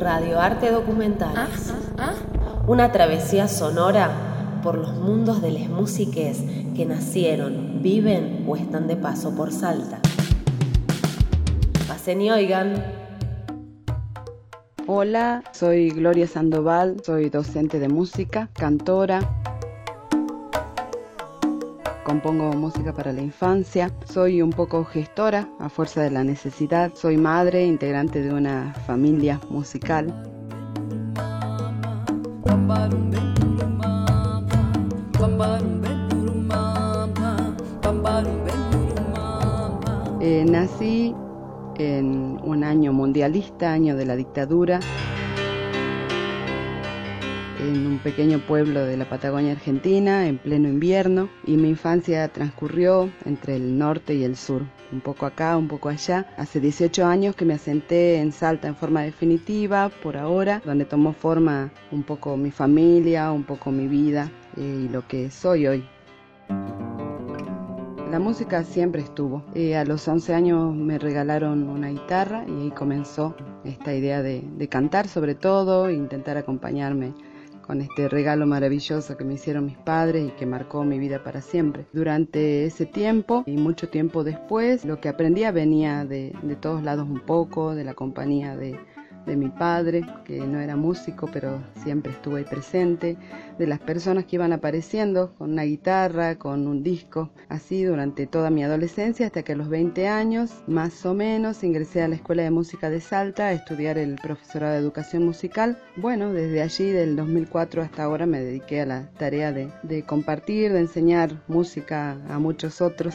Radioarte Documentales. Una travesía sonora por los mundos de las músiques que nacieron, viven o están de paso por Salta. Pasen y oigan. Hola, soy Gloria Sandoval, soy docente de música, cantora, compongo música para la infancia, soy un poco gestora a fuerza de la necesidad, soy madre, integrante de una familia musical. Eh, nací en un año mundialista, año de la dictadura, en un pequeño pueblo de la Patagonia Argentina en pleno invierno y mi infancia transcurrió entre el norte y el sur, un poco acá, un poco allá. Hace 18 años que me asenté en Salta en forma definitiva, por ahora, donde tomó forma un poco mi familia, un poco mi vida y lo que soy hoy. La música siempre estuvo. Eh, a los 11 años me regalaron una guitarra y ahí comenzó esta idea de, de cantar sobre todo, e intentar acompañarme con este regalo maravilloso que me hicieron mis padres y que marcó mi vida para siempre. Durante ese tiempo y mucho tiempo después, lo que aprendía venía de, de todos lados un poco, de la compañía de, de mi padre, que no era músico, pero siempre estuvo ahí presente, de las personas que iban apareciendo con una guitarra, con un disco, así durante toda mi adolescencia, hasta que a los 20 años, más o menos, ingresé a la Escuela de Música de Salta a estudiar el profesorado de educación musical. Bueno, desde allí, del 2004 hasta ahora, me dediqué a la tarea de, de compartir, de enseñar música a muchos otros.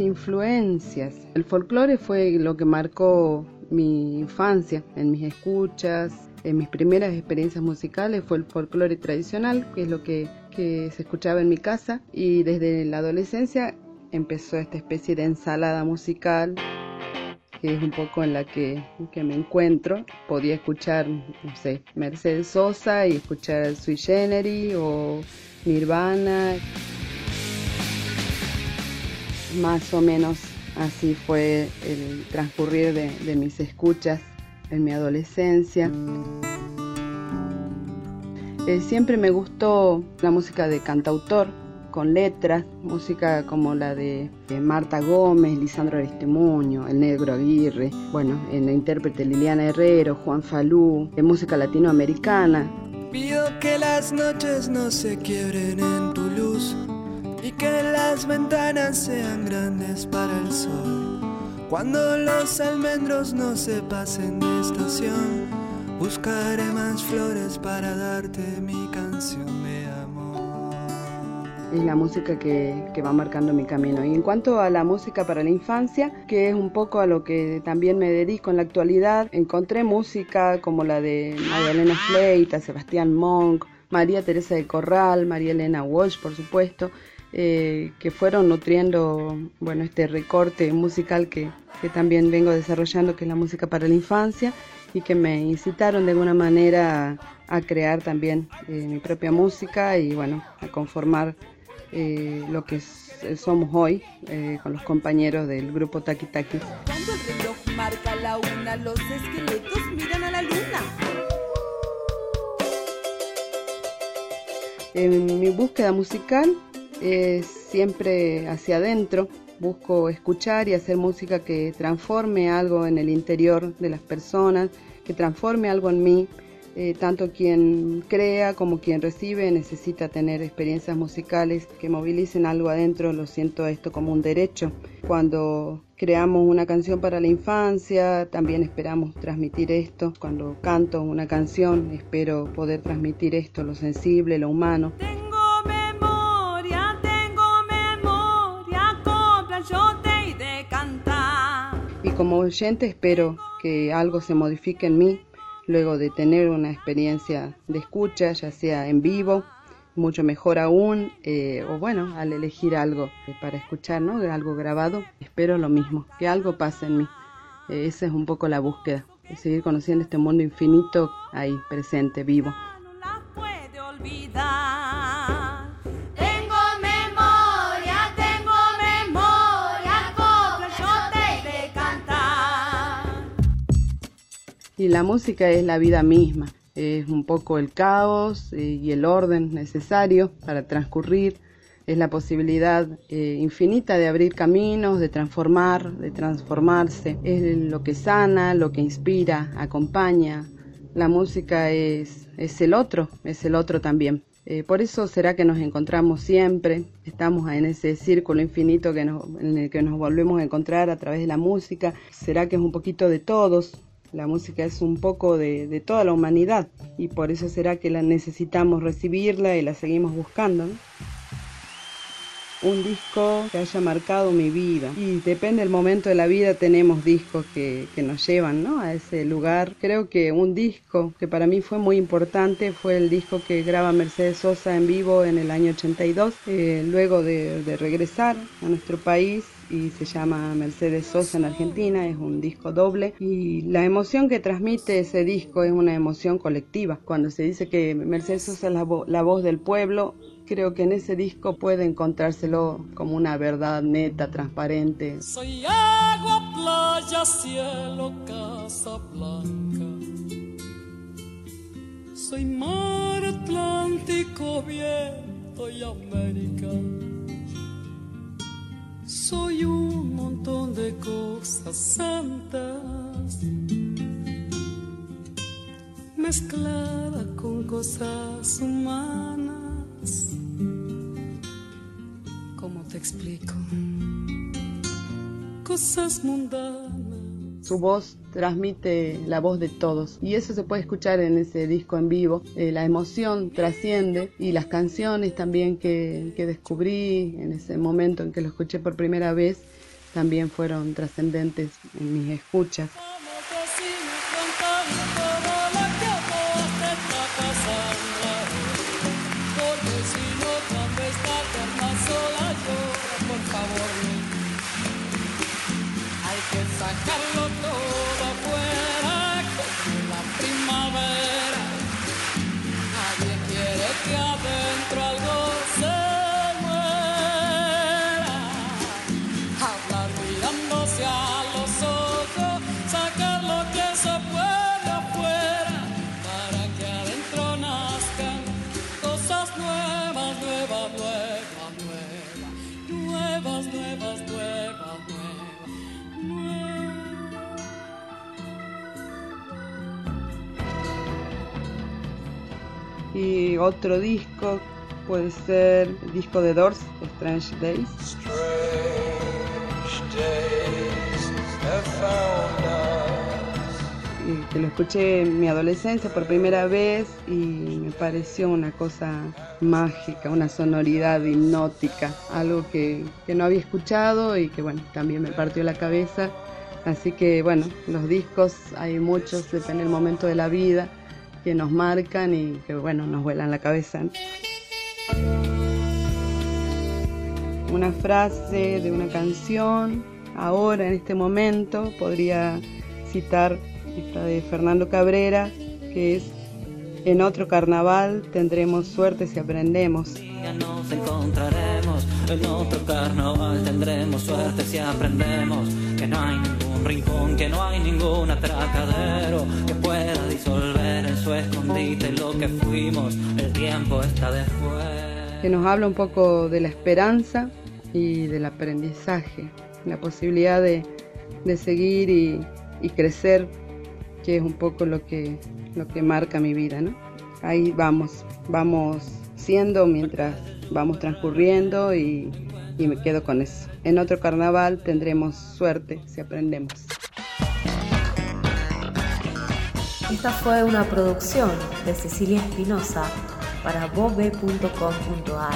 Influencias. El folclore fue lo que marcó mi infancia, en mis escuchas, en mis primeras experiencias musicales fue el folclore tradicional, que es lo que, que, se escuchaba en mi casa, y desde la adolescencia empezó esta especie de ensalada musical, que es un poco en la que, que me encuentro. Podía escuchar, no sé, Mercedes Sosa y escuchar Sui Generis o Nirvana más o menos así fue el transcurrir de, mis escuchas en mi adolescencia. Eh, siempre me gustó la música de cantautor, con letras, música como la de, Marta Gómez, Lisandro Aristimuño, El Negro Aguirre, bueno, en la intérprete Liliana Herrero, Juan Falú, de música latinoamericana. Pido que las noches no se quiebren en que las ventanas sean grandes para el sol. Cuando los almendros no se pasen de estación, buscaré más flores para darte mi canción de amor. Es la música que, que, va marcando mi camino. Y en cuanto a la música para la infancia, que es un poco a lo que también me dedico en la actualidad, encontré música como la de María Elena Fleita, Sebastián Monk, María Teresa de Corral, María Elena Walsh, por supuesto, eh, que fueron nutriendo bueno, este recorte musical que, que, también vengo desarrollando, que es la música para la infancia, y que me incitaron de alguna manera a, a crear también eh, mi propia música y bueno, a conformar eh, lo que somos hoy eh, con los compañeros del grupo Taki Taki. Cuando el reloj marca la una, los esqueletos miran a la luna. En mi búsqueda musical es siempre hacia adentro. Busco escuchar y hacer música que transforme algo en el interior de las personas, que transforme algo en mí. Eh, tanto quien crea como quien recibe necesita tener experiencias musicales que movilicen algo adentro. Lo siento esto como un derecho. Cuando creamos una canción para la infancia, también esperamos transmitir esto. Cuando canto una canción, espero poder transmitir esto, lo sensible, lo humano. Como oyente espero que algo se modifique en mí luego de tener una experiencia de escucha, ya sea en vivo, mucho mejor aún, eh, o bueno, al elegir algo para escuchar, ¿no? Algo grabado, espero lo mismo, que algo pase en mí. Eh, esa es un poco la búsqueda, seguir conociendo este mundo infinito ahí, presente, vivo. Y la música es la vida misma, es un poco el caos eh, y el orden necesario para transcurrir, es la posibilidad eh, infinita de abrir caminos, de transformar, de transformarse, es lo que sana, lo que inspira, acompaña. La música es, es el otro, es el otro también. Eh, por eso será que nos encontramos siempre, estamos en ese círculo infinito que en el que nos volvemos a encontrar a través de la música. Será que es un poquito de todos, la música es un poco de, toda la humanidad y por eso será que la necesitamos recibirla y la seguimos buscando un disco que haya marcado mi vida. Y depende del momento de la vida, tenemos discos que, nos llevan ¿no? a ese lugar. Creo que un disco que para mí fue muy importante fue el disco que graba Mercedes Sosa en vivo en el año 82, eh, luego de, de regresar a nuestro país y se llama Mercedes Sosa en Argentina, es un disco doble y la emoción que transmite ese disco es una emoción colectiva. Cuando se dice que Mercedes Sosa es la, voz del pueblo, creo que en ese disco puede encontrárselo como una verdad neta, transparente. Soy agua, playa, cielo, casa blanca. Soy mar Atlántico, viento y América. Soy un montón de cosas santas mezclada con cosas humanas. ¿Cómo te explico? Cosas mundanas. Su voz transmite la voz de todos y eso se puede escuchar en ese disco en vivo. Eh, la emoción trasciende y las canciones también que, que descubrí en ese momento en que lo escuché por primera vez también fueron trascendentes en mis escuchas. Otro disco puede ser el disco de Doors, Strange Days. que lo escuché en mi adolescencia por primera vez y me pareció una cosa mágica, una sonoridad hipnótica, algo que, que no había escuchado y que bueno, también me partió la cabeza. Así que bueno, los discos hay muchos, depende del momento de la vida que nos marcan y que bueno, nos vuelan la cabeza. Una frase de una canción, ahora en este momento, podría citar esta de Fernando Cabrera, que es en otro carnaval tendremos suerte si aprendemos. Nos encontraremos, en otro carnaval tendremos suerte si aprendemos que no hay ningún rincón, que no hay ningún atracadero que pueda disolver escondite lo que fuimos, el tiempo está después. Que nos habla un poco de la esperanza y del aprendizaje, la posibilidad de, de seguir y, y crecer que es un poco lo que, lo que marca mi vida, ¿no? Ahí vamos, vamos siendo mientras vamos transcurriendo y, y me quedo con eso. En otro carnaval tendremos suerte si aprendemos. Esta fue una producción de Cecilia Espinosa para bobe.com.ar.